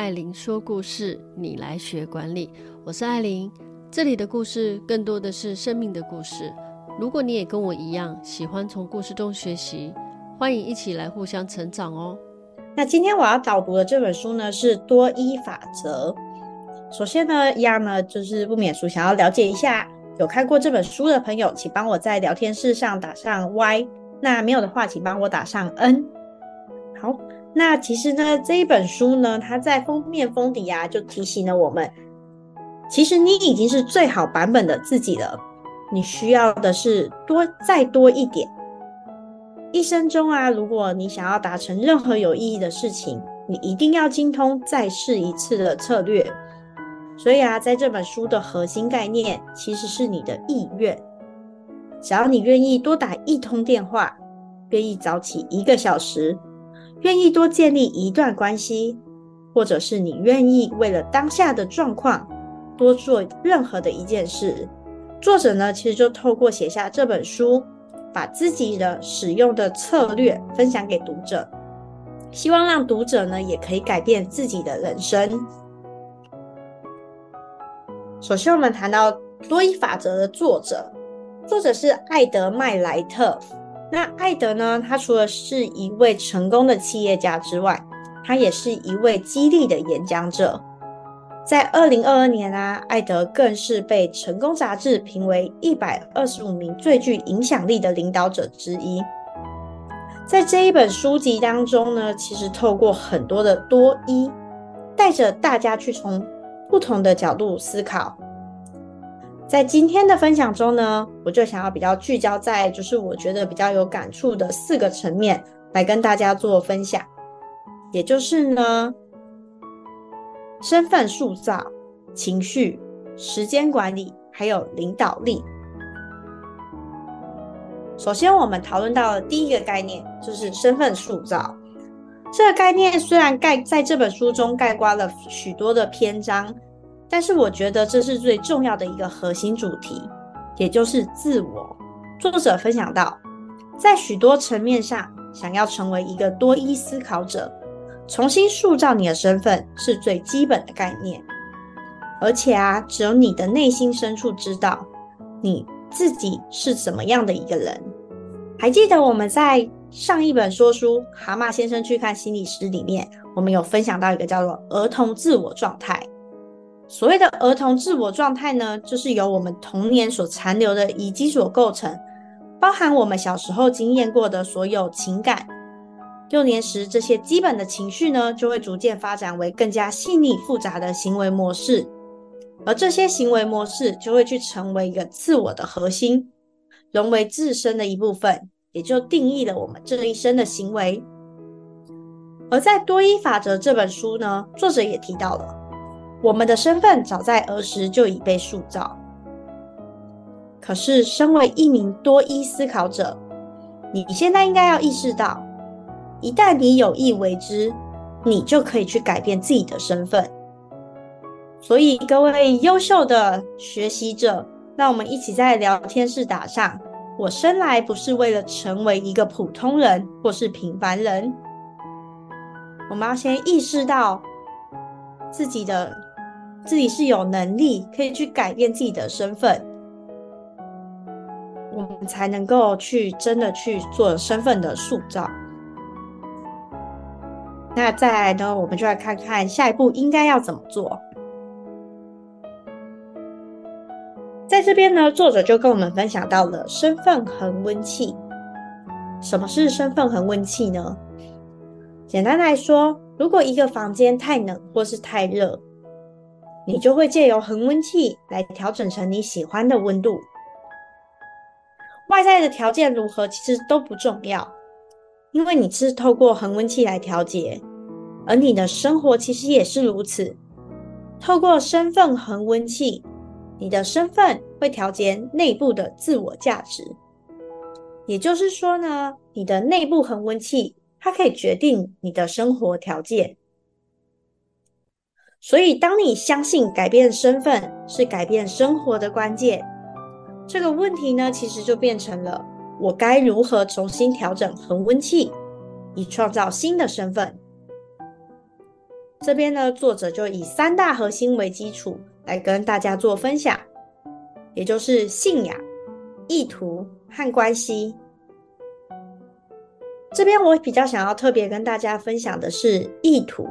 艾琳说故事，你来学管理。我是艾琳，这里的故事更多的是生命的故事。如果你也跟我一样喜欢从故事中学习，欢迎一起来互相成长哦。那今天我要导读的这本书呢，是多一法则。首先呢，一样呢，就是不免俗，想要了解一下有看过这本书的朋友，请帮我在聊天室上打上 Y。那没有的话，请帮我打上 N。好。那其实呢，这一本书呢，它在封面封底啊，就提醒了我们，其实你已经是最好版本的自己了。你需要的是多再多一点。一生中啊，如果你想要达成任何有意义的事情，你一定要精通再试一次的策略。所以啊，在这本书的核心概念，其实是你的意愿。只要你愿意多打一通电话，愿意早起一个小时。愿意多建立一段关系，或者是你愿意为了当下的状况多做任何的一件事。作者呢，其实就透过写下这本书，把自己的使用的策略分享给读者，希望让读者呢也可以改变自己的人生。首先，我们谈到多一法则的作者，作者是艾德麦莱特。那艾德呢？他除了是一位成功的企业家之外，他也是一位激励的演讲者。在二零二二年啊，艾德更是被《成功》杂志评为一百二十五名最具影响力的领导者之一。在这一本书籍当中呢，其实透过很多的多一，带着大家去从不同的角度思考。在今天的分享中呢，我就想要比较聚焦在，就是我觉得比较有感触的四个层面来跟大家做分享，也就是呢，身份塑造、情绪、时间管理，还有领导力。首先，我们讨论到的第一个概念就是身份塑造。这个概念虽然概在这本书中概括了许多的篇章。但是我觉得这是最重要的一个核心主题，也就是自我。作者分享到，在许多层面上，想要成为一个多一思考者，重新塑造你的身份是最基本的概念。而且啊，只有你的内心深处知道你自己是怎么样的一个人。还记得我们在上一本说书《蛤蟆先生去看心理师》里面，我们有分享到一个叫做儿童自我状态。所谓的儿童自我状态呢，就是由我们童年所残留的遗迹所构成，包含我们小时候经验过的所有情感。幼年时这些基本的情绪呢，就会逐渐发展为更加细腻复杂的行为模式，而这些行为模式就会去成为一个自我的核心，融为自身的一部分，也就定义了我们这一生的行为。而在《多一法则》这本书呢，作者也提到了。我们的身份早在儿时就已被塑造，可是身为一名多一思考者，你现在应该要意识到，一旦你有意为之，你就可以去改变自己的身份。所以，各位优秀的学习者，让我们一起在聊天室打上：我生来不是为了成为一个普通人或是平凡人。我们要先意识到自己的。自己是有能力可以去改变自己的身份，我们才能够去真的去做身份的塑造。那再来呢，我们就来看看下一步应该要怎么做。在这边呢，作者就跟我们分享到了身份恒温器。什么是身份恒温器呢？简单来说，如果一个房间太冷或是太热，你就会借由恒温器来调整成你喜欢的温度。外在的条件如何，其实都不重要，因为你是透过恒温器来调节，而你的生活其实也是如此。透过身份恒温器，你的身份会调节内部的自我价值。也就是说呢，你的内部恒温器，它可以决定你的生活条件。所以，当你相信改变身份是改变生活的关键，这个问题呢，其实就变成了我该如何重新调整恒温器，以创造新的身份。这边呢，作者就以三大核心为基础来跟大家做分享，也就是信仰、意图和关系。这边我比较想要特别跟大家分享的是意图，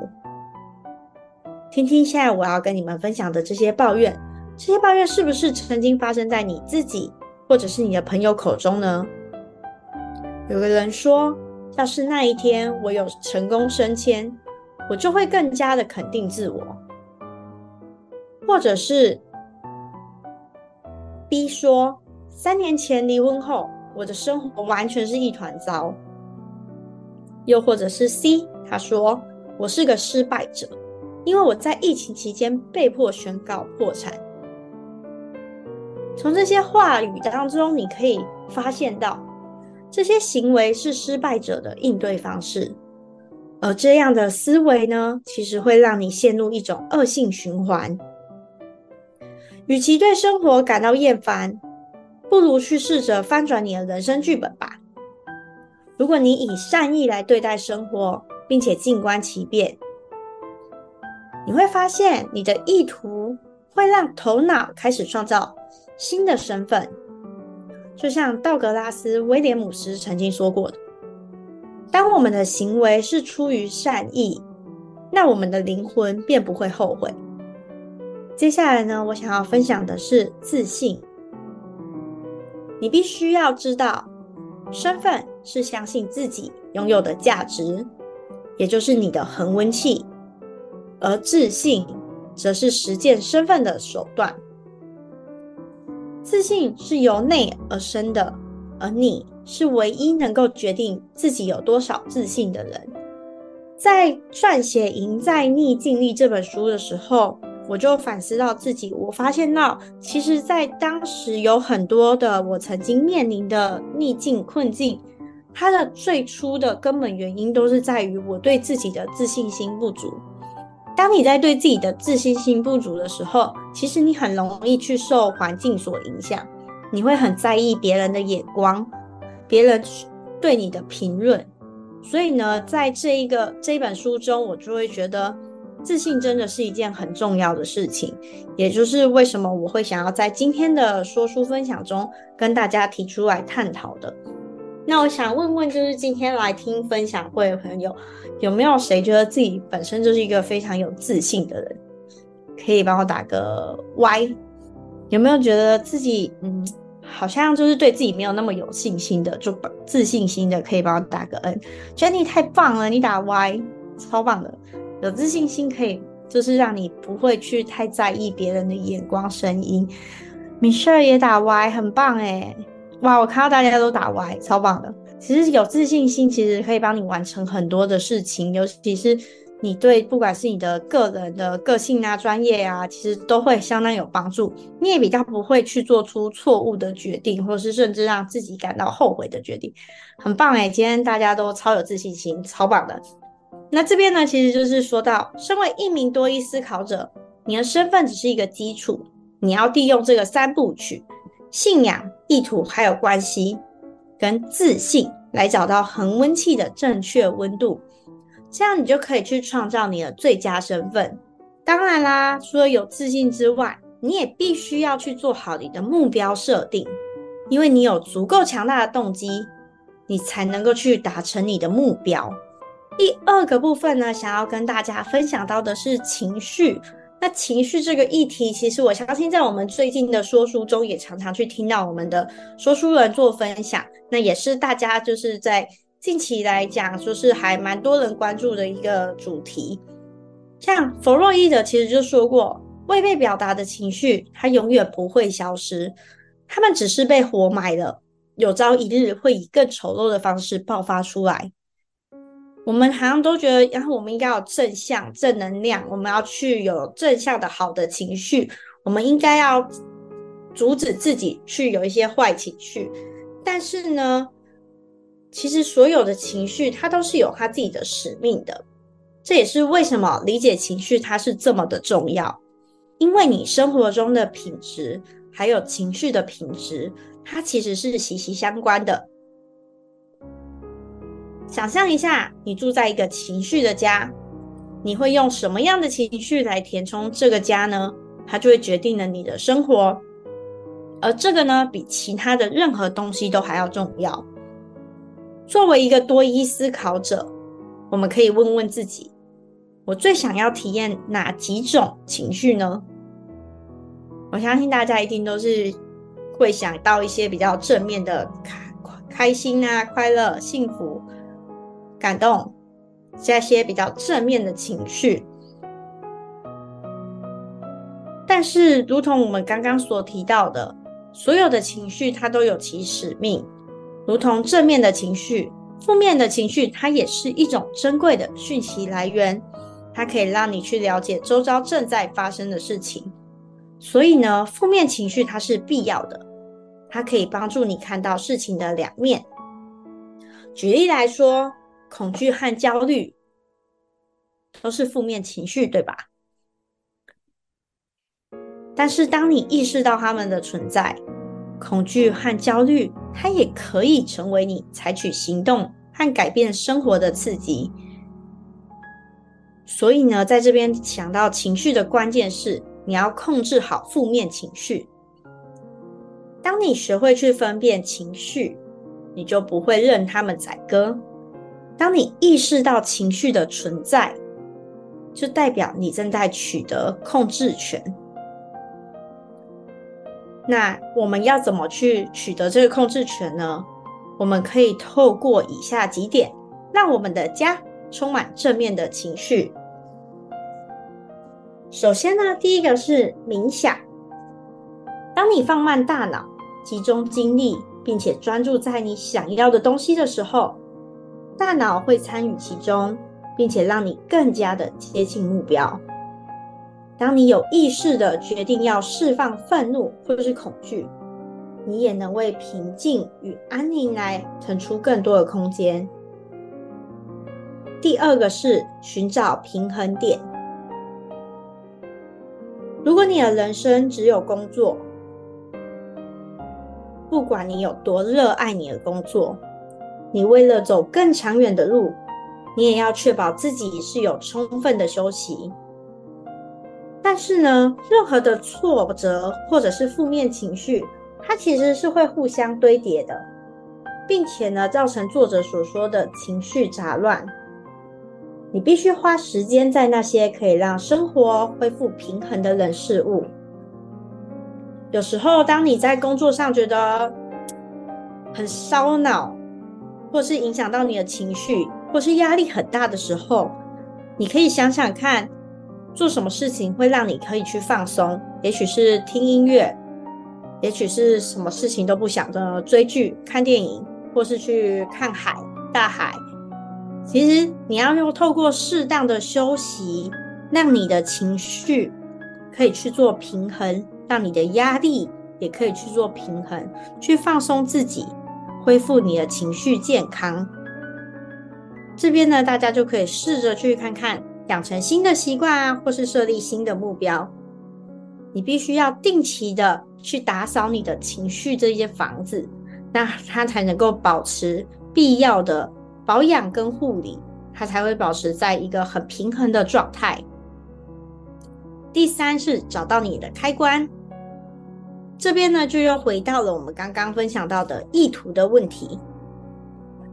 听听现在我要跟你们分享的这些抱怨，这些抱怨是不是曾经发生在你自己或者是你的朋友口中呢？有个人说，要是那一天我有成功升迁，我就会更加的肯定自我。或者是 B 说，三年前离婚后，我的生活完全是一团糟。又或者是 C，他说我是个失败者，因为我在疫情期间被迫宣告破产。从这些话语当中，你可以发现到，这些行为是失败者的应对方式，而这样的思维呢，其实会让你陷入一种恶性循环。与其对生活感到厌烦，不如去试着翻转你的人生剧本吧。如果你以善意来对待生活，并且静观其变，你会发现你的意图会让头脑开始创造新的身份。就像道格拉斯·威廉姆斯曾经说过的：“当我们的行为是出于善意，那我们的灵魂便不会后悔。”接下来呢，我想要分享的是自信。你必须要知道，身份。是相信自己拥有的价值，也就是你的恒温器；而自信则是实践身份的手段。自信是由内而生的，而你是唯一能够决定自己有多少自信的人。在撰写《赢在逆境力》这本书的时候，我就反思到自己，我发现到，其实，在当时有很多的我曾经面临的逆境困境。它的最初的根本原因都是在于我对自己的自信心不足。当你在对自己的自信心不足的时候，其实你很容易去受环境所影响，你会很在意别人的眼光，别人对你的评论。所以呢，在这一个这一本书中，我就会觉得自信真的是一件很重要的事情。也就是为什么我会想要在今天的说书分享中跟大家提出来探讨的。那我想问问，就是今天来听分享会的朋友，有没有谁觉得自己本身就是一个非常有自信的人？可以帮我打个 Y。有没有觉得自己嗯，好像就是对自己没有那么有信心的，就自信心的，可以帮我打个 N。觉得你太棒了，你打 Y，超棒的。有自信心可以就是让你不会去太在意别人的眼光声音。米 i 也打 Y，很棒诶。哇，我看到大家都打 Y，超棒的。其实有自信心，其实可以帮你完成很多的事情，尤其是你对不管是你的个人的个性啊、专业啊，其实都会相当有帮助。你也比较不会去做出错误的决定，或是甚至让自己感到后悔的决定。很棒诶，今天大家都超有自信心，超棒的。那这边呢，其实就是说到，身为一名多益思考者，你的身份只是一个基础，你要利用这个三部曲。信仰、意图还有关系，跟自信来找到恒温器的正确温度，这样你就可以去创造你的最佳身份。当然啦，除了有自信之外，你也必须要去做好你的目标设定，因为你有足够强大的动机，你才能够去达成你的目标。第二个部分呢，想要跟大家分享到的是情绪。那情绪这个议题，其实我相信在我们最近的说书中，也常常去听到我们的说书人做分享。那也是大家就是在近期来讲，就是还蛮多人关注的一个主题。像弗洛伊德其实就说过，未被表达的情绪，它永远不会消失，他们只是被活埋了，有朝一日会以更丑陋的方式爆发出来。我们好像都觉得，然后我们应该有正向、正能量，我们要去有正向的好的情绪，我们应该要阻止自己去有一些坏情绪。但是呢，其实所有的情绪它都是有它自己的使命的。这也是为什么理解情绪它是这么的重要，因为你生活中的品质还有情绪的品质，它其实是息息相关的。想象一下，你住在一个情绪的家，你会用什么样的情绪来填充这个家呢？它就会决定了你的生活。而这个呢，比其他的任何东西都还要重要。作为一个多益思考者，我们可以问问自己：我最想要体验哪几种情绪呢？我相信大家一定都是会想到一些比较正面的开开心啊、快乐、幸福、感动这些比较正面的情绪。但是，如同我们刚刚所提到的，所有的情绪它都有其使命，如同正面的情绪，负面的情绪它也是一种珍贵的讯息来源，它可以让你去了解周遭正在发生的事情。所以呢，负面情绪它是必要的，它可以帮助你看到事情的两面。举例来说，恐惧和焦虑都是负面情绪，对吧？但是当你意识到它们的存在，恐惧和焦虑，它也可以成为你采取行动和改变生活的刺激。所以呢，在这边想到情绪的关键是。你要控制好负面情绪。当你学会去分辨情绪，你就不会任他们宰割。当你意识到情绪的存在，就代表你正在取得控制权。那我们要怎么去取得这个控制权呢？我们可以透过以下几点，让我们的家充满正面的情绪。首先呢，第一个是冥想。当你放慢大脑，集中精力，并且专注在你想要的东西的时候，大脑会参与其中，并且让你更加的接近目标。当你有意识的决定要释放愤怒或者是恐惧，你也能为平静与安宁来腾出更多的空间。第二个是寻找平衡点。如果你的人生只有工作，不管你有多热爱你的工作，你为了走更长远的路，你也要确保自己是有充分的休息。但是呢，任何的挫折或者是负面情绪，它其实是会互相堆叠的，并且呢，造成作者所说的情绪杂乱。你必须花时间在那些可以让生活恢复平衡的人事物。有时候，当你在工作上觉得很烧脑，或是影响到你的情绪，或是压力很大的时候，你可以想想看，做什么事情会让你可以去放松？也许是听音乐，也许是什么事情都不想的追剧、看电影，或是去看海、大海。其实你要用透过适当的休息，让你的情绪可以去做平衡，让你的压力也可以去做平衡，去放松自己，恢复你的情绪健康。这边呢，大家就可以试着去看看，养成新的习惯啊，或是设立新的目标。你必须要定期的去打扫你的情绪这些房子，那它才能够保持必要的。保养跟护理，它才会保持在一个很平衡的状态。第三是找到你的开关，这边呢就又回到了我们刚刚分享到的意图的问题。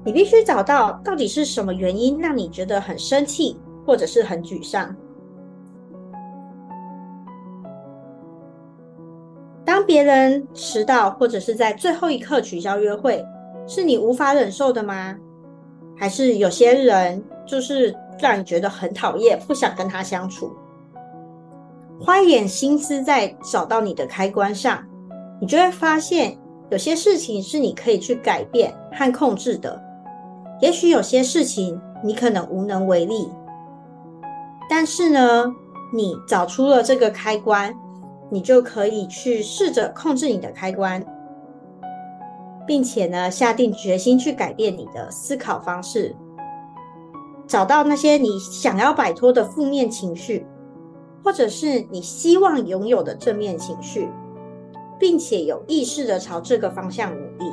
你必须找到到底是什么原因让你觉得很生气，或者是很沮丧。当别人迟到，或者是在最后一刻取消约会，是你无法忍受的吗？还是有些人就是让你觉得很讨厌，不想跟他相处。花一点心思在找到你的开关上，你就会发现有些事情是你可以去改变和控制的。也许有些事情你可能无能为力，但是呢，你找出了这个开关，你就可以去试着控制你的开关。并且呢，下定决心去改变你的思考方式，找到那些你想要摆脱的负面情绪，或者是你希望拥有的正面情绪，并且有意识的朝这个方向努力。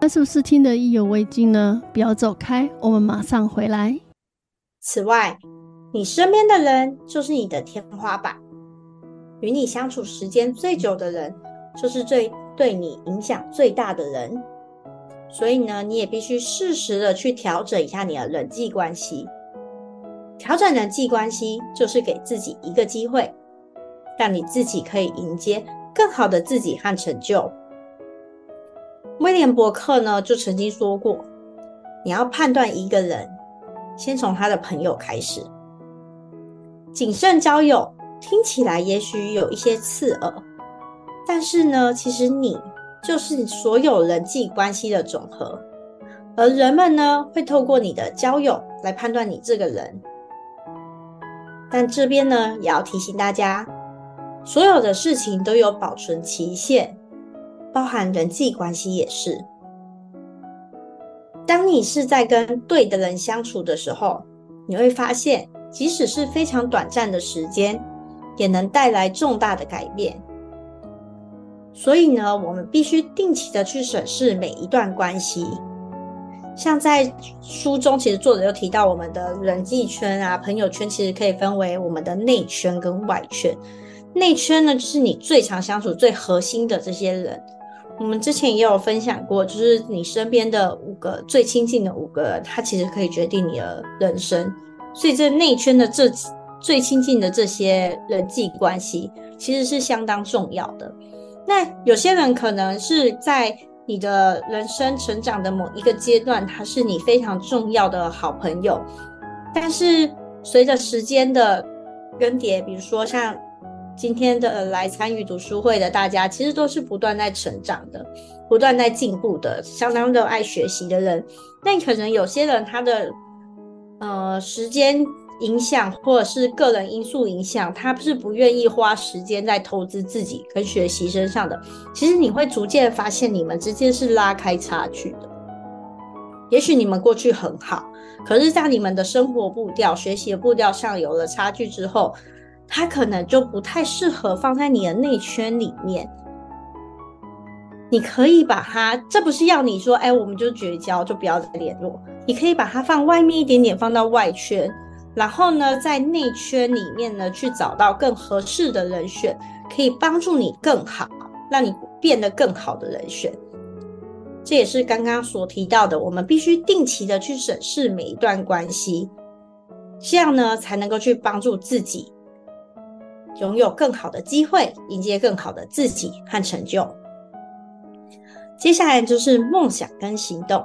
那是不是听得意犹未尽呢？不要走开，我们马上回来。此外，你身边的人就是你的天花板，与你相处时间最久的人，就是最对你影响最大的人。所以呢，你也必须适时的去调整一下你的人际关系。调整人际关系，就是给自己一个机会，让你自己可以迎接更好的自己和成就。威廉伯克呢，就曾经说过，你要判断一个人，先从他的朋友开始。谨慎交友听起来也许有一些刺耳，但是呢，其实你就是所有人际关系的总和，而人们呢，会透过你的交友来判断你这个人。但这边呢，也要提醒大家，所有的事情都有保存期限，包含人际关系也是。当你是在跟对的人相处的时候，你会发现。即使是非常短暂的时间，也能带来重大的改变。所以呢，我们必须定期的去审视每一段关系。像在书中，其实作者又提到，我们的人际圈啊、朋友圈，其实可以分为我们的内圈跟外圈。内圈呢，就是你最常相处、最核心的这些人。我们之前也有分享过，就是你身边的五个最亲近的五个人，他其实可以决定你的人生。所以，这内圈的这最亲近的这些人际关系，其实是相当重要的。那有些人可能是在你的人生成长的某一个阶段，他是你非常重要的好朋友。但是，随着时间的更迭，比如说像今天的来参与读书会的大家，其实都是不断在成长的，不断在进步的，相当热爱学习的人。但可能有些人他的。呃，时间影响或者是个人因素影响，他是不愿意花时间在投资自己跟学习身上的。其实你会逐渐发现，你们之间是拉开差距的。也许你们过去很好，可是，在你们的生活步调、学习的步调上有了差距之后，他可能就不太适合放在你的内圈里面。你可以把它，这不是要你说，哎，我们就绝交，就不要再联络。你可以把它放外面一点点，放到外圈，然后呢，在内圈里面呢，去找到更合适的人选，可以帮助你更好，让你变得更好的人选。这也是刚刚所提到的，我们必须定期的去审视每一段关系，这样呢，才能够去帮助自己拥有更好的机会，迎接更好的自己和成就。接下来就是梦想跟行动。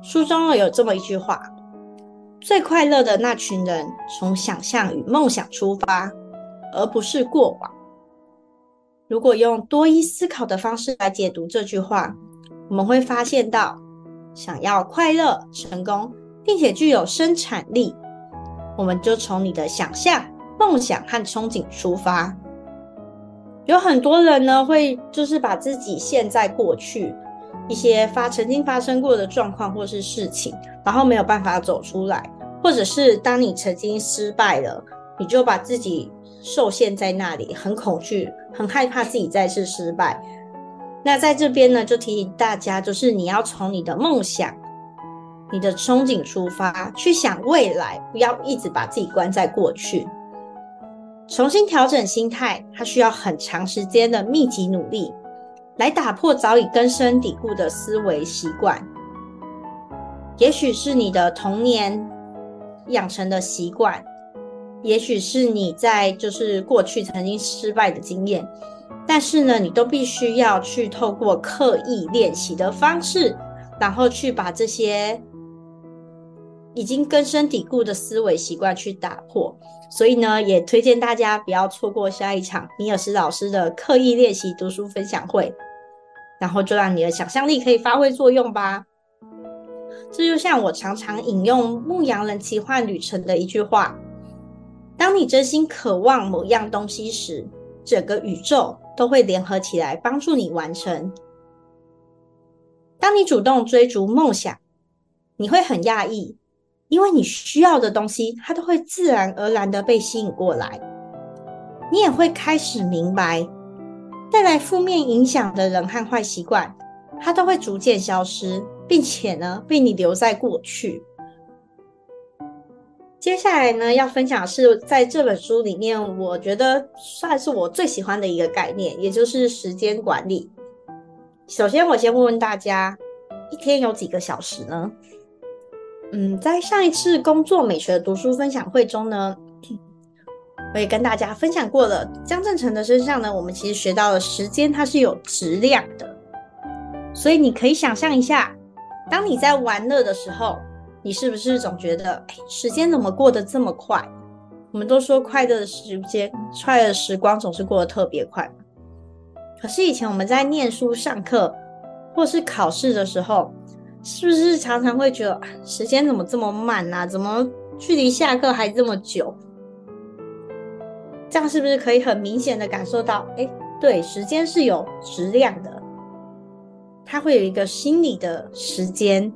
书中有这么一句话：“最快乐的那群人，从想象与梦想出发，而不是过往。”如果用多一思考的方式来解读这句话，我们会发现到，想要快乐、成功，并且具有生产力，我们就从你的想象、梦想和憧憬出发。有很多人呢，会就是把自己陷在过去。一些发曾经发生过的状况或是事情，然后没有办法走出来，或者是当你曾经失败了，你就把自己受限在那里，很恐惧，很害怕自己再次失败。那在这边呢，就提醒大家，就是你要从你的梦想、你的憧憬出发，去想未来，不要一直把自己关在过去，重新调整心态，它需要很长时间的密集努力。来打破早已根深蒂固的思维习惯，也许是你的童年养成的习惯，也许是你在就是过去曾经失败的经验，但是呢，你都必须要去透过刻意练习的方式，然后去把这些已经根深蒂固的思维习惯去打破。所以呢，也推荐大家不要错过下一场米尔斯老师的刻意练习读书分享会。然后就让你的想象力可以发挥作用吧。这就像我常常引用《牧羊人奇幻旅程》的一句话：当你真心渴望某样东西时，整个宇宙都会联合起来帮助你完成。当你主动追逐梦想，你会很讶异，因为你需要的东西，它都会自然而然的被吸引过来。你也会开始明白。带来负面影响的人和坏习惯，它都会逐渐消失，并且呢，被你留在过去。接下来呢，要分享是在这本书里面，我觉得算是我最喜欢的一个概念，也就是时间管理。首先，我先问问大家，一天有几个小时呢？嗯，在上一次工作美学读书分享会中呢，我也跟大家分享过了。江振成的身上呢，我们其实学到了时间它是有质量的，所以你可以想象一下，当你在玩乐的时候。你是不是总觉得，哎，时间怎么过得这么快？我们都说快乐的时间，快乐的时光总是过得特别快。可是以前我们在念书、上课或是考试的时候，是不是常常会觉得时间怎么这么慢啊？怎么距离下课还这么久？这样是不是可以很明显的感受到，哎，对，时间是有质量的，它会有一个心理的时间。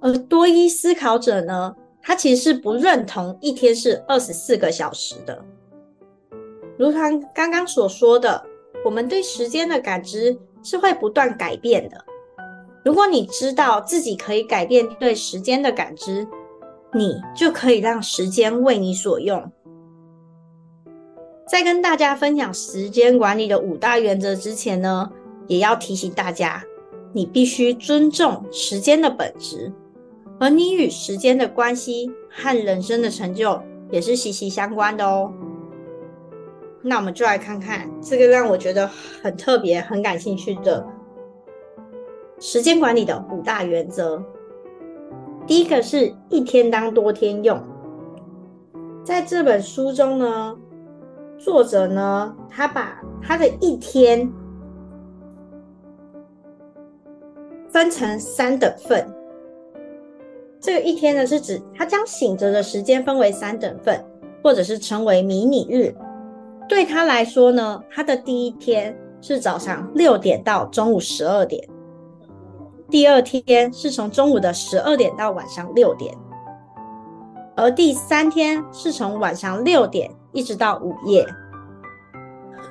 而多益思考者呢，他其实是不认同一天是二十四个小时的。如同刚刚所说的，我们对时间的感知是会不断改变的。如果你知道自己可以改变对时间的感知，你就可以让时间为你所用。在跟大家分享时间管理的五大原则之前呢，也要提醒大家，你必须尊重时间的本质。而你与时间的关系和人生的成就也是息息相关的哦。那我们就来看看这个让我觉得很特别、很感兴趣的时间管理的五大原则。第一个是一天当多天用。在这本书中呢，作者呢，他把他的一天分成三等份。这个一天呢，是指他将醒着的时间分为三等份，或者是称为迷你日。对他来说呢，他的第一天是早上六点到中午十二点，第二天是从中午的十二点到晚上六点，而第三天是从晚上六点一直到午夜。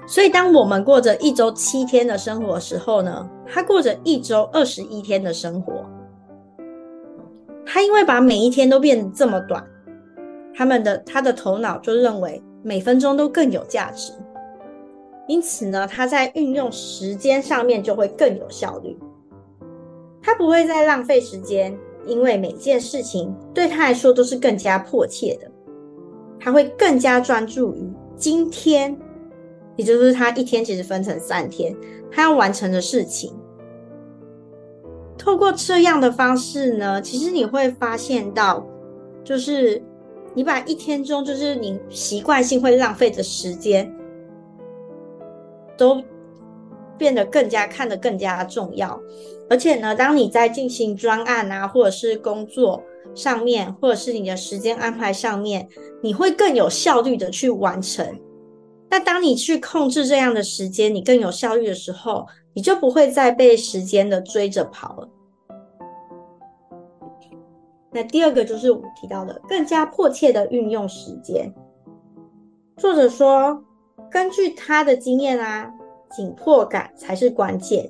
所以，当我们过着一周七天的生活时候呢，他过着一周二十一天的生活。他因为把每一天都变得这么短，他们的他的头脑就认为每分钟都更有价值，因此呢，他在运用时间上面就会更有效率。他不会再浪费时间，因为每件事情对他来说都是更加迫切的。他会更加专注于今天，也就是他一天其实分成三天，他要完成的事情。透过这样的方式呢，其实你会发现到，就是你把一天中就是你习惯性会浪费的时间，都变得更加看得更加重要。而且呢，当你在进行专案啊，或者是工作上面，或者是你的时间安排上面，你会更有效率的去完成。那当你去控制这样的时间，你更有效率的时候，你就不会再被时间的追着跑了。那第二个就是我们提到的更加迫切的运用时间。作者说，根据他的经验啊，紧迫感才是关键。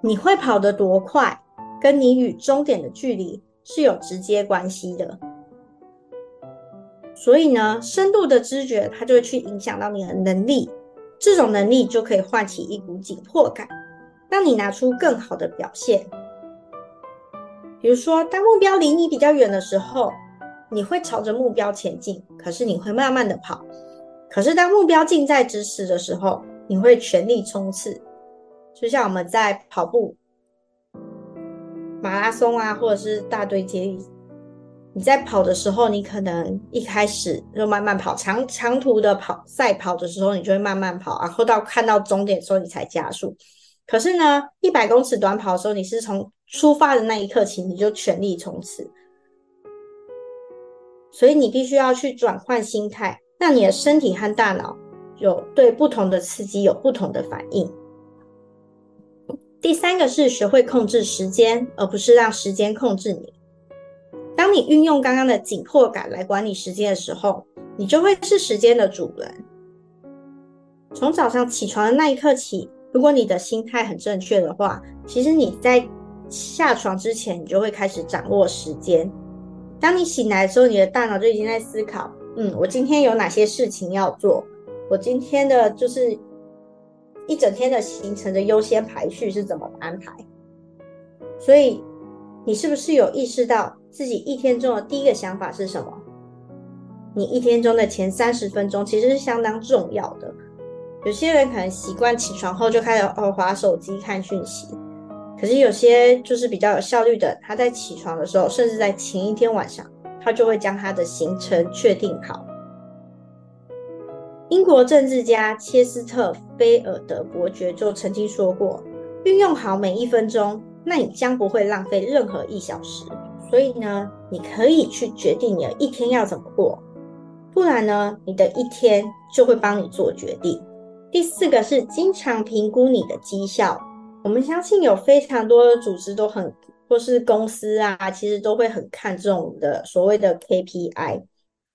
你会跑得多快，跟你与终点的距离是有直接关系的。所以呢，深度的知觉它就会去影响到你的能力，这种能力就可以唤起一股紧迫感，让你拿出更好的表现。比如说，当目标离你比较远的时候，你会朝着目标前进，可是你会慢慢的跑。可是当目标近在咫尺的时候，你会全力冲刺。就像我们在跑步、马拉松啊，或者是大队接力，你在跑的时候，你可能一开始就慢慢跑，长长途的跑赛跑的时候，你就会慢慢跑，然后到看到终点的时候，你才加速。可是呢，一百公尺短跑的时候，你是从出发的那一刻起，你就全力冲刺，所以你必须要去转换心态，让你的身体和大脑有对不同的刺激有不同的反应。第三个是学会控制时间，而不是让时间控制你。当你运用刚刚的紧迫感来管理时间的时候，你就会是时间的主人。从早上起床的那一刻起，如果你的心态很正确的话，其实你在下床之前，你就会开始掌握时间。当你醒来的时候，你的大脑就已经在思考：嗯，我今天有哪些事情要做？我今天的就是一整天的行程的优先排序是怎么安排？所以，你是不是有意识到自己一天中的第一个想法是什么？你一天中的前三十分钟其实是相当重要的。有些人可能习惯起床后就开始哦滑手机看讯息。可是有些就是比较有效率的，他在起床的时候，甚至在前一天晚上，他就会将他的行程确定好。英国政治家切斯特菲尔德伯爵就曾经说过：“运用好每一分钟，那你将不会浪费任何一小时。”所以呢，你可以去决定你的一天要怎么过，不然呢，你的一天就会帮你做决定。第四个是经常评估你的绩效。我们相信有非常多的组织都很，或是公司啊，其实都会很看重的所谓的 KPI，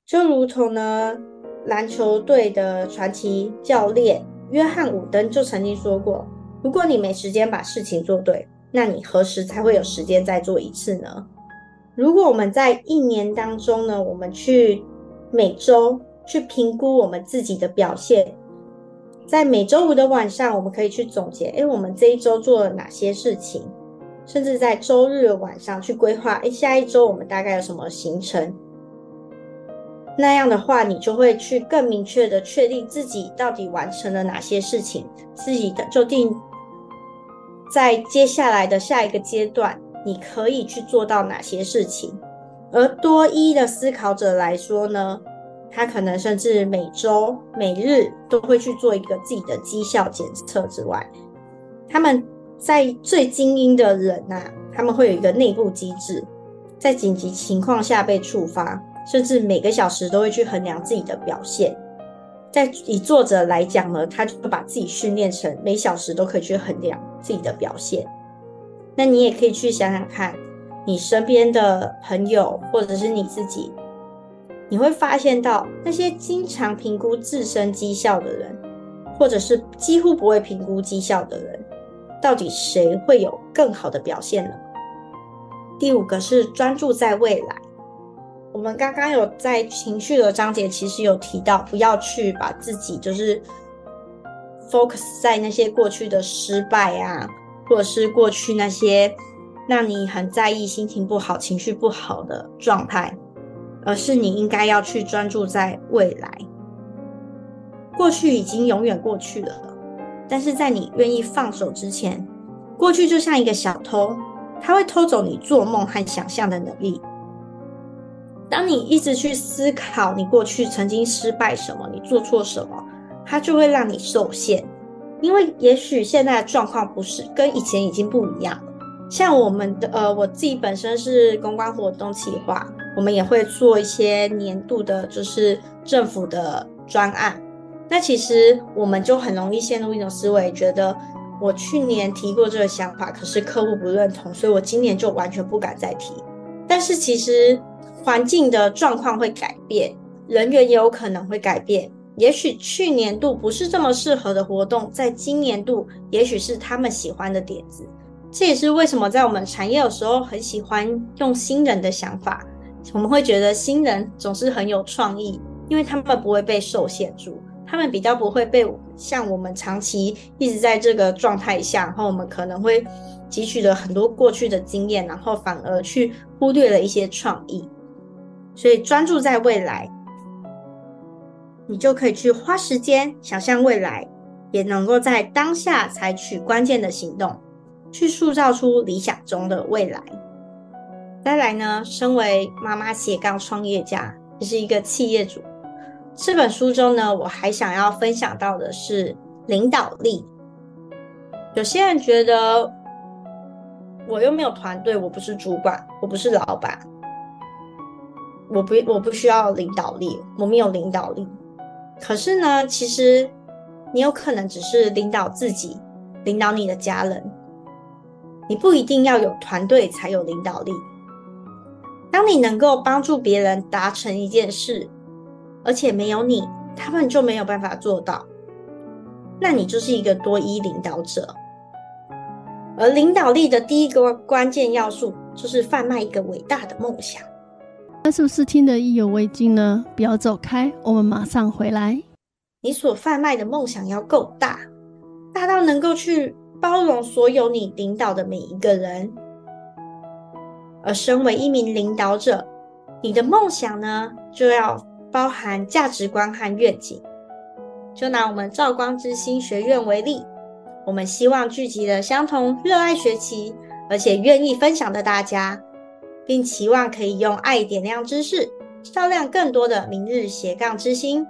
就如同呢，篮球队的传奇教练约翰伍登就曾经说过：如果你没时间把事情做对，那你何时才会有时间再做一次呢？如果我们在一年当中呢，我们去每周去评估我们自己的表现。在每周五的晚上，我们可以去总结，哎，我们这一周做了哪些事情？甚至在周日的晚上去规划，哎，下一周我们大概有什么行程？那样的话，你就会去更明确的确定自己到底完成了哪些事情，自己的就定在接下来的下一个阶段，你可以去做到哪些事情。而多一的思考者来说呢，他可能甚至每周、每日都会去做一个自己的绩效检测之外，他们在最精英的人呐、他们会有一个内部机制，在紧急情况下被触发，甚至每个小时都会去衡量自己的表现。在以作者来讲呢，他就会把自己训练成每小时都可以去衡量自己的表现。那你也可以去想想看，你身边的朋友或者是你自己。你会发现到那些经常评估自身绩效的人，或者是几乎不会评估绩效的人，到底谁会有更好的表现呢？第五个是专注在未来。我们刚刚有在情绪的章节，其实有提到，不要去把自己就是 focus 在那些过去的失败啊，或者是过去那些让你很在意、心情不好、情绪不好的状态。而是你应该要去专注在未来。过去已经永远过去了，但是在你愿意放手之前，过去就像一个小偷，他会偷走你做梦和想象的能力。当你一直去思考你过去曾经失败什么，你做错什么，它就会让你受限。因为也许现在的状况不是跟以前已经不一样了。像我们的呃，我自己本身是公关活动企划。我们也会做一些年度的，就是政府的专案。那其实我们就很容易陷入一种思维，觉得我去年提过这个想法，可是客户不认同，所以我今年就完全不敢再提。但是其实环境的状况会改变，人员也有可能会改变。也许去年度不是这么适合的活动，在今年度也许是他们喜欢的点子。这也是为什么在我们产业有时候很喜欢用新人的想法。我们会觉得新人总是很有创意，因为他们不会被受限住，他们比较不会被像我们长期一直在这个状态下，然后我们可能会汲取了很多过去的经验，然后反而去忽略了一些创意。所以专注在未来，你就可以去花时间想象未来，也能够在当下采取关键的行动，去塑造出理想中的未来。再来呢，身为妈妈斜杠创业家，也是一个企业主。这本书中呢，我还想要分享到的是领导力。有些人觉得我又没有团队，我不是主管，我不是老板，我不我不需要领导力，我没有领导力。可是呢，其实你有可能只是领导自己，领导你的家人，你不一定要有团队才有领导力。当你能够帮助别人达成一件事，而且没有你，他们就没有办法做到，那你就是一个多一领导者。而领导力的第一个关键要素，就是贩卖一个伟大的梦想。那是不是听得意犹未尽呢？不要走开，我们马上回来。你所贩卖的梦想要够大，大到能够去包容所有你领导的每一个人。而身为一名领导者，你的梦想呢，就要包含价值观和愿景。就拿我们照光之星学院为例，我们希望聚集了相同热爱学习，而且愿意分享的大家，并期望可以用爱点亮知识，照亮更多的明日斜杠之星。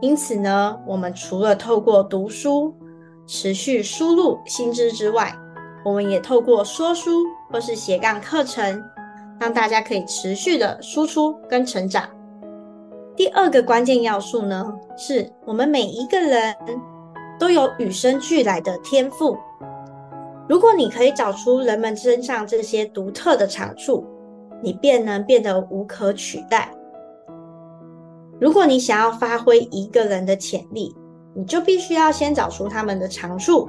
因此呢，我们除了透过读书持续输入新知之外，我们也透过说书或是斜杠课程，让大家可以持续的输出跟成长。第二个关键要素呢，是我们每一个人都有与生俱来的天赋。如果你可以找出人们身上这些独特的长处，你便能变得无可取代。如果你想要发挥一个人的潜力，你就必须要先找出他们的长处，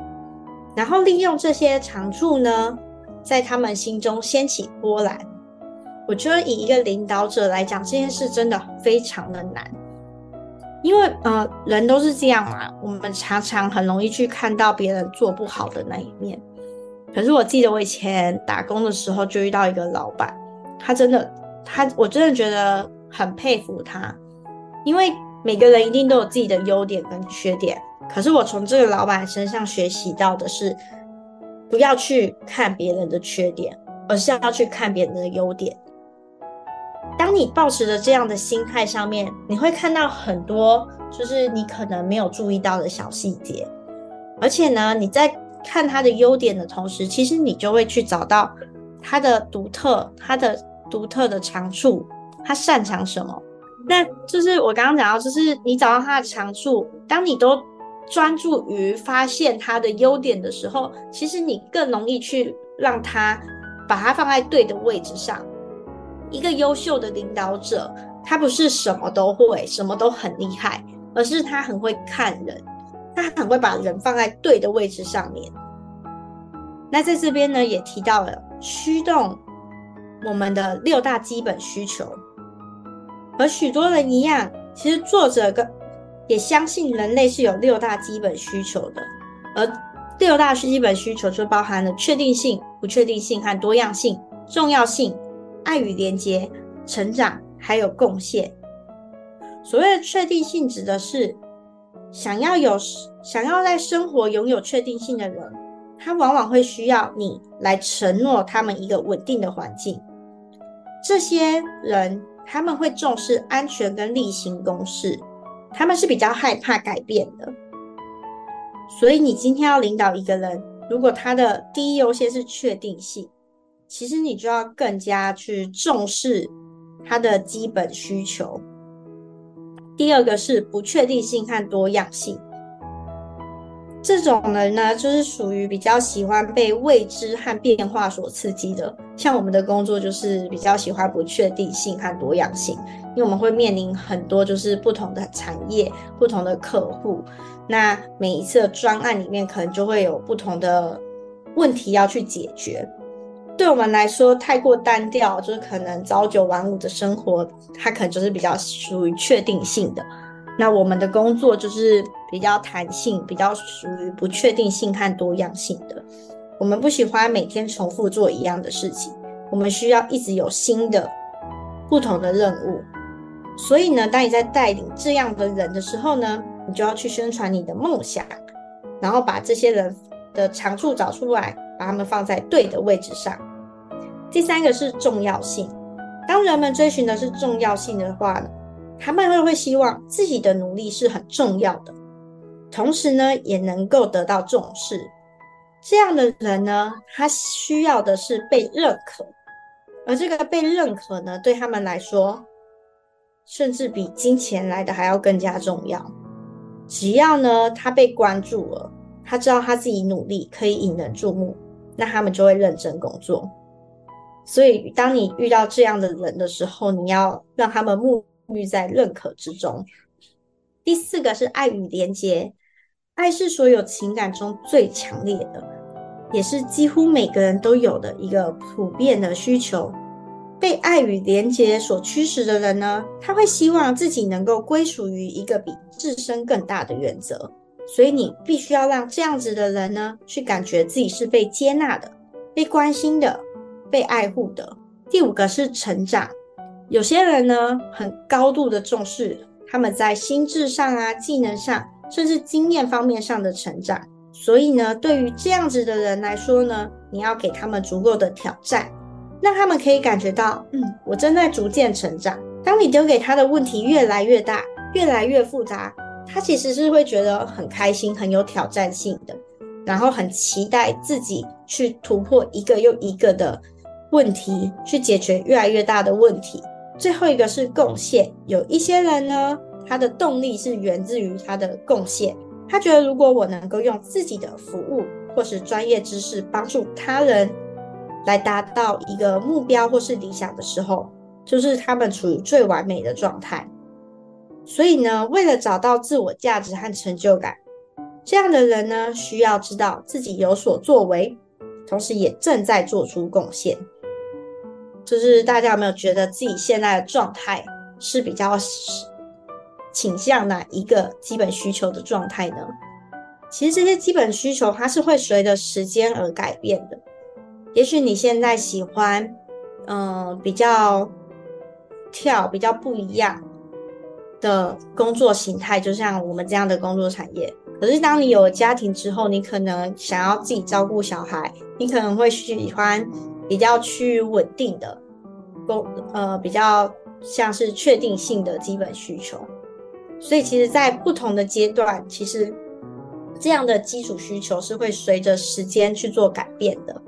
然后利用这些长处呢，在他们心中掀起波澜。我觉得以一个领导者来讲，这件事真的非常的难，因为呃，人都是这样嘛，我们常常很容易去看到别人做不好的那一面。可是我记得我以前打工的时候，就遇到一个老板，他真的，他我真的觉得很佩服他，因为每个人一定都有自己的优点跟缺点。可是我从这个老板身上学习到的是，不要去看别人的缺点，而是要去看别人的优点。当你抱持着这样的心态上面，你会看到很多就是你可能没有注意到的小细节，而且呢，你在看他的优点的同时，其实你就会去找到他的独特，他的独特的长处，他擅长什么。那就是我刚刚讲到，就是你找到他的长处，当你都专注于发现他的优点的时候，其实你更容易去让他把他放在对的位置上。一个优秀的领导者，他不是什么都会，什么都很厉害，而是他很会看人，他很会把人放在对的位置上面。那在这边呢，也提到了驱动我们的六大基本需求。和许多人一样，其实作者跟也相信人类是有六大基本需求的，而六大基本需求就包含了确定性、不确定性和多样性、重要性。爱与连接、成长，还有贡献。所谓的确定性，指的是想要有、想要在生活拥有确定性的人，他往往会需要你来承诺他们一个稳定的环境。这些人他们会重视安全跟例行公事，他们是比较害怕改变的。所以，你今天要领导一个人，如果他的第一优先是确定性。其实你就要更加去重视他的基本需求。第二个是不确定性和多样性。这种人呢，就是属于比较喜欢被未知和变化所刺激的。像我们的工作就是比较喜欢不确定性和多样性，因为我们会面临很多就是不同的产业、不同的客户。那每一次的专案里面，可能就会有不同的问题要去解决。对我们来说太过单调，就是可能朝九晚五的生活，它可能就是比较属于确定性的。那我们的工作就是比较弹性，比较属于不确定性和多样性的。我们不喜欢每天重复做一样的事情，我们需要一直有新的、不同的任务。所以呢，当你在带领这样的人的时候呢，你就要去宣传你的梦想，然后把这些人的长处找出来。把他们放在对的位置上。第三个是重要性。当人们追寻的是重要性的话呢，他们会会希望自己的努力是很重要的，同时呢也能够得到重视。这样的人呢，他需要的是被认可，而这个被认可呢，对他们来说，甚至比金钱来的还要更加重要。只要呢他被关注了，他知道他自己努力可以引人注目。那他们就会认真工作，所以当你遇到这样的人的时候，你要让他们沐浴在认可之中。第四个是爱与连结，爱是所有情感中最强烈的，也是几乎每个人都有的一个普遍的需求。被爱与连结所驱使的人呢，他会希望自己能够归属于一个比自身更大的原则。所以你必须要让这样子的人呢，去感觉自己是被接纳的、被关心的、被爱护的。第五个是成长，有些人呢，很高度的重视他们在心智上啊、技能上，甚至经验方面上的成长。所以呢，对于这样子的人来说呢，你要给他们足够的挑战，让他们可以感觉到，嗯，我正在逐渐成长。当你丢给他的问题越来越大、越来越复杂。他其实是会觉得很开心、很有挑战性的，然后很期待自己去突破一个又一个的问题，去解决越来越大的问题。最后一个是贡献，有一些人呢，他的动力是源自于他的贡献。他觉得如果我能够用自己的服务或是专业知识帮助他人，来达到一个目标或是理想的时候，就是他们处于最完美的状态。所以呢，为了找到自我价值和成就感，这样的人呢，需要知道自己有所作为，同时也正在做出贡献。就是大家有没有觉得自己现在的状态是比较倾向哪一个基本需求的状态呢？其实这些基本需求它是会随着时间而改变的。也许你现在喜欢，嗯、比较跳，比较不一样。的工作形态，就像我们这样的工作产业。可是当你有了家庭之后，你可能想要自己照顾小孩，你可能会喜欢比较趋于稳定的工，呃，比较像是确定性的基本需求。所以其实，在不同的阶段，其实这样的基础需求是会随着时间去做改变的。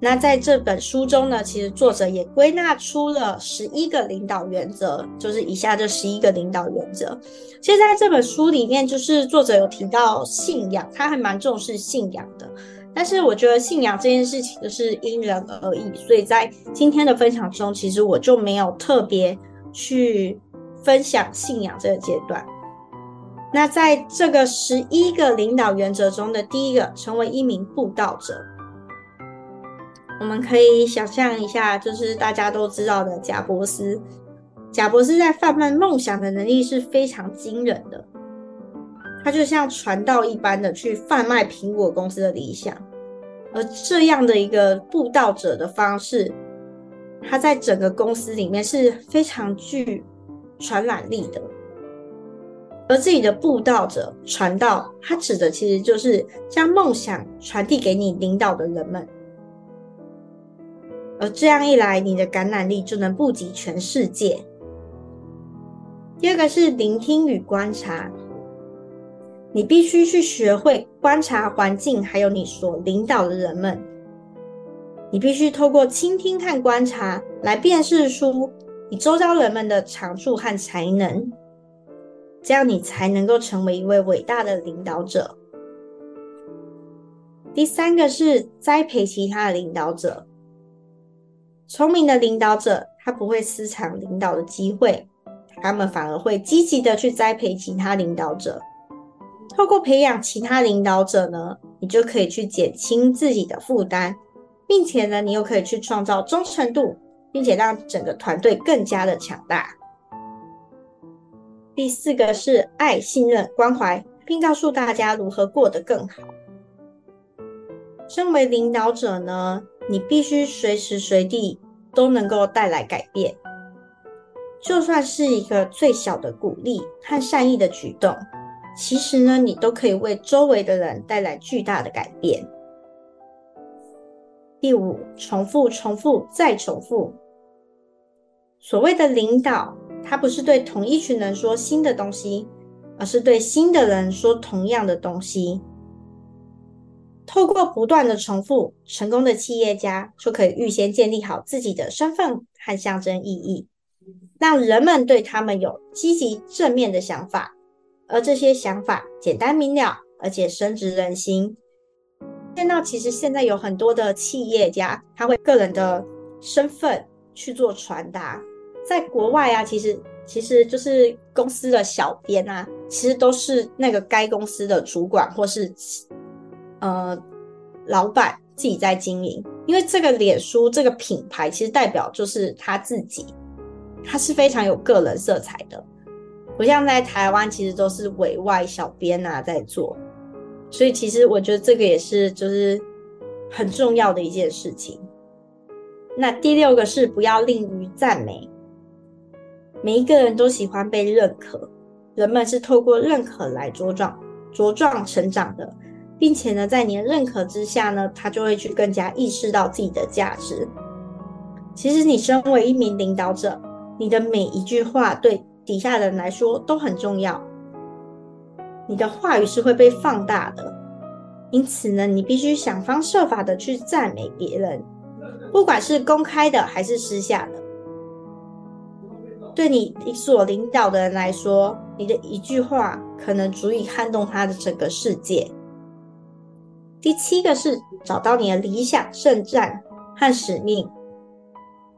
那在这本书中呢，其实作者也归纳出了十一个领导原则，就是以下这十一个领导原则。其实在这本书里面，就是作者有提到信仰，他还蛮重视信仰的。但是我觉得信仰这件事情就是因人而异，所以在今天的分享中，其实我就没有特别去分享信仰这个阶段。那在这个十一个领导原则中的第一个，成为一名布道者。我们可以想象一下，就是大家都知道的贾伯斯。贾伯斯在贩卖梦想的能力是非常惊人的，他就像传道一般的去贩卖苹果公司的理想，而这样的一个布道者的方式，他在整个公司里面是非常具传染力的。而自己的布道者传道，他指的其实就是将梦想传递给你领导的人们。而这样一来，你的感染力就能布及全世界。第二个是聆听与观察，你必须去学会观察环境，还有你所领导的人们。你必须透过倾听和观察来辨识出你周遭人们的长处和才能，这样你才能够成为一位伟大的领导者。第三个是栽培其他的领导者。聪明的领导者，他不会私藏领导的机会，他们反而会积极的去栽培其他领导者。透过培养其他领导者呢，你就可以去减轻自己的负担，并且呢，你又可以去创造忠诚度，并且让整个团队更加的强大。第四个是爱、信任、关怀，并告诉大家如何过得更好。身为领导者呢，你必须随时随地都能够带来改变，就算是一个最小的鼓励和善意的举动，其实呢，你都可以为周围的人带来巨大的改变。第五，重复、重复再重复。所谓的领导，他不是对同一群人说新的东西，而是对新的人说同样的东西。透过不断的重复，成功的企业家就可以预先建立好自己的身份和象征意义，让人们对他们有积极正面的想法，而这些想法简单明了，而且深植人心。见到其实现在有很多的企业家，他会个人的身份去做传达，在国外啊，其实其实就是公司的小编啊，其实都是那个该公司的主管或是。呃，老板自己在经营，因为这个脸书这个品牌其实代表就是他自己，他是非常有个人色彩的，不像在台湾其实都是委外小编啊在做，所以其实我觉得这个也是就是很重要的一件事情。那第六个是不要吝于赞美，每一个人都喜欢被认可，人们是透过认可来茁壮茁壮成长的。并且呢，在你的认可之下呢，他就会去更加意识到自己的价值。其实，你身为一名领导者，你的每一句话对底下人来说都很重要。你的话语是会被放大的，因此呢，你必须想方设法的去赞美别人，不管是公开的还是私下的。对你所领导的人来说，你的一句话可能足以撼动他的整个世界。第七个是找到你的理想、圣战和使命，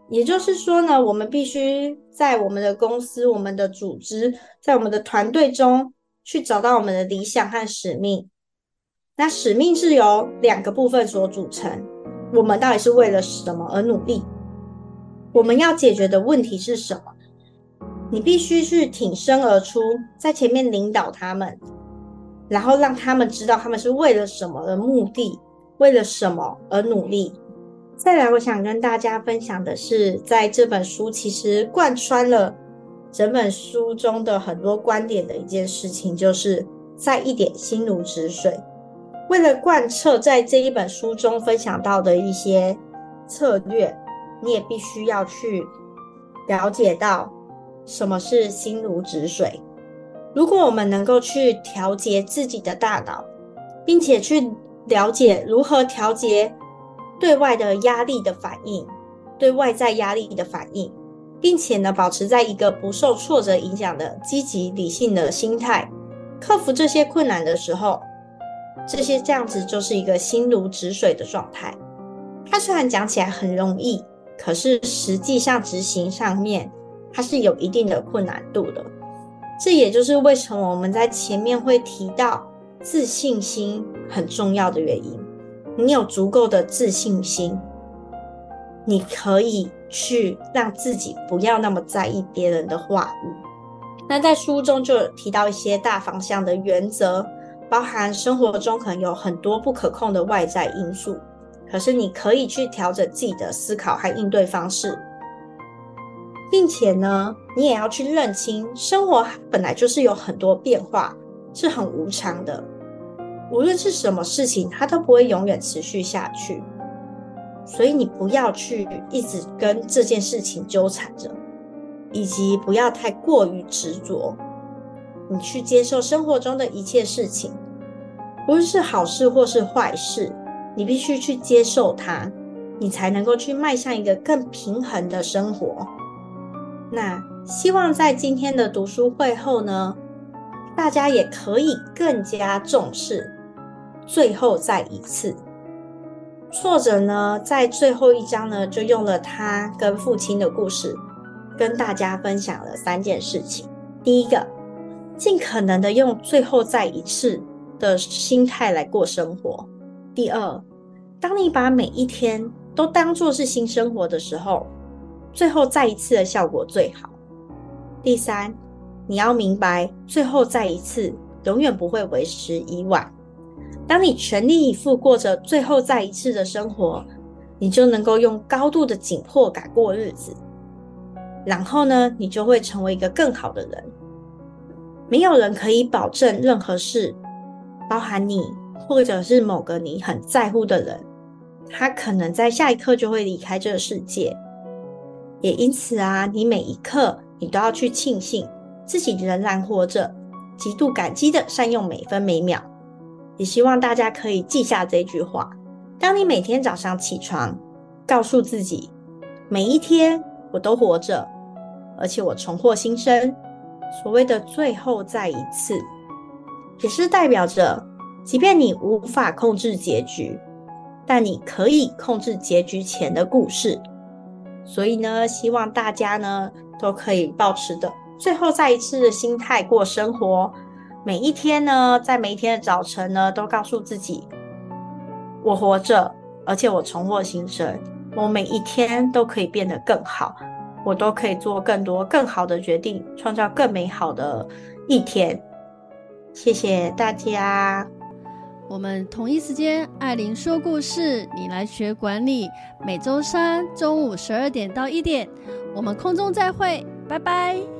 也就是说呢，我们必须在我们的公司、我们的组织、在我们的团队中去找到我们的理想和使命。那使命是由两个部分所组成，我们到底是为了什么而努力？我们要解决的问题是什么？你必须去挺身而出，在前面领导他们。然后让他们知道他们是为了什么的目的，为了什么而努力。再来，我想跟大家分享的是，在这本书其实贯穿了整本书中的很多观点的一件事情，就是在一点心如止水。为了贯彻在这一本书中分享到的一些策略，你也必须要去了解到什么是心如止水。如果我们能够去调节自己的大脑，并且去了解如何调节对外的压力的反应，对外在压力的反应，并且呢，保持在一个不受挫折影响的积极理性的心态，克服这些困难的时候，这些这样子就是一个心如止水的状态。它虽然讲起来很容易，可是实际上执行上面，它是有一定的困难度的。这也就是为什么我们在前面会提到自信心很重要的原因。你有足够的自信心，你可以去让自己不要那么在意别人的话语。那在书中就提到一些大方向的原则，包含生活中可能有很多不可控的外在因素，可是你可以去调整自己的思考和应对方式。并且呢，你也要去认清，生活本来就是有很多变化，是很无常的。无论是什么事情，它都不会永远持续下去。所以你不要去一直跟这件事情纠缠着，以及不要太过于执着。你去接受生活中的一切事情，无论是好事或是坏事，你必须去接受它，你才能够去迈向一个更平衡的生活。那希望在今天的读书会后呢，大家也可以更加重视最后再一次。作者呢，在最后一章呢，就用了他跟父亲的故事，跟大家分享了三件事情。第一个，尽可能的用最后再一次的心态来过生活。第二，当你把每一天都当做是新生活的时候。最后再一次的效果最好。第三，你要明白，最后再一次永远不会为时已晚。当你全力以赴过着最后再一次的生活，你就能够用高度的紧迫感过日子。然后呢，你就会成为一个更好的人。没有人可以保证任何事，包含你或者是某个你很在乎的人，他可能在下一刻就会离开这个世界。也因此啊，你每一刻你都要去庆幸自己仍然活着，极度感激的善用每分每秒。也希望大家可以记下这句话：当你每天早上起床，告诉自己，每一天我都活着，而且我重获新生。所谓的最后再一次，也是代表着，即便你无法控制结局，但你可以控制结局前的故事。所以呢，希望大家呢都可以保持的最后再一次的心态过生活。每一天呢，在每一天的早晨呢，都告诉自己：我活着，而且我重获新生，我每一天都可以变得更好，我都可以做更多更好的决定，创造更美好的一天。谢谢大家。我们同一时间，艾琳说故事，你来学管理。每周三中午十二点到一点，我们空中再会，拜拜。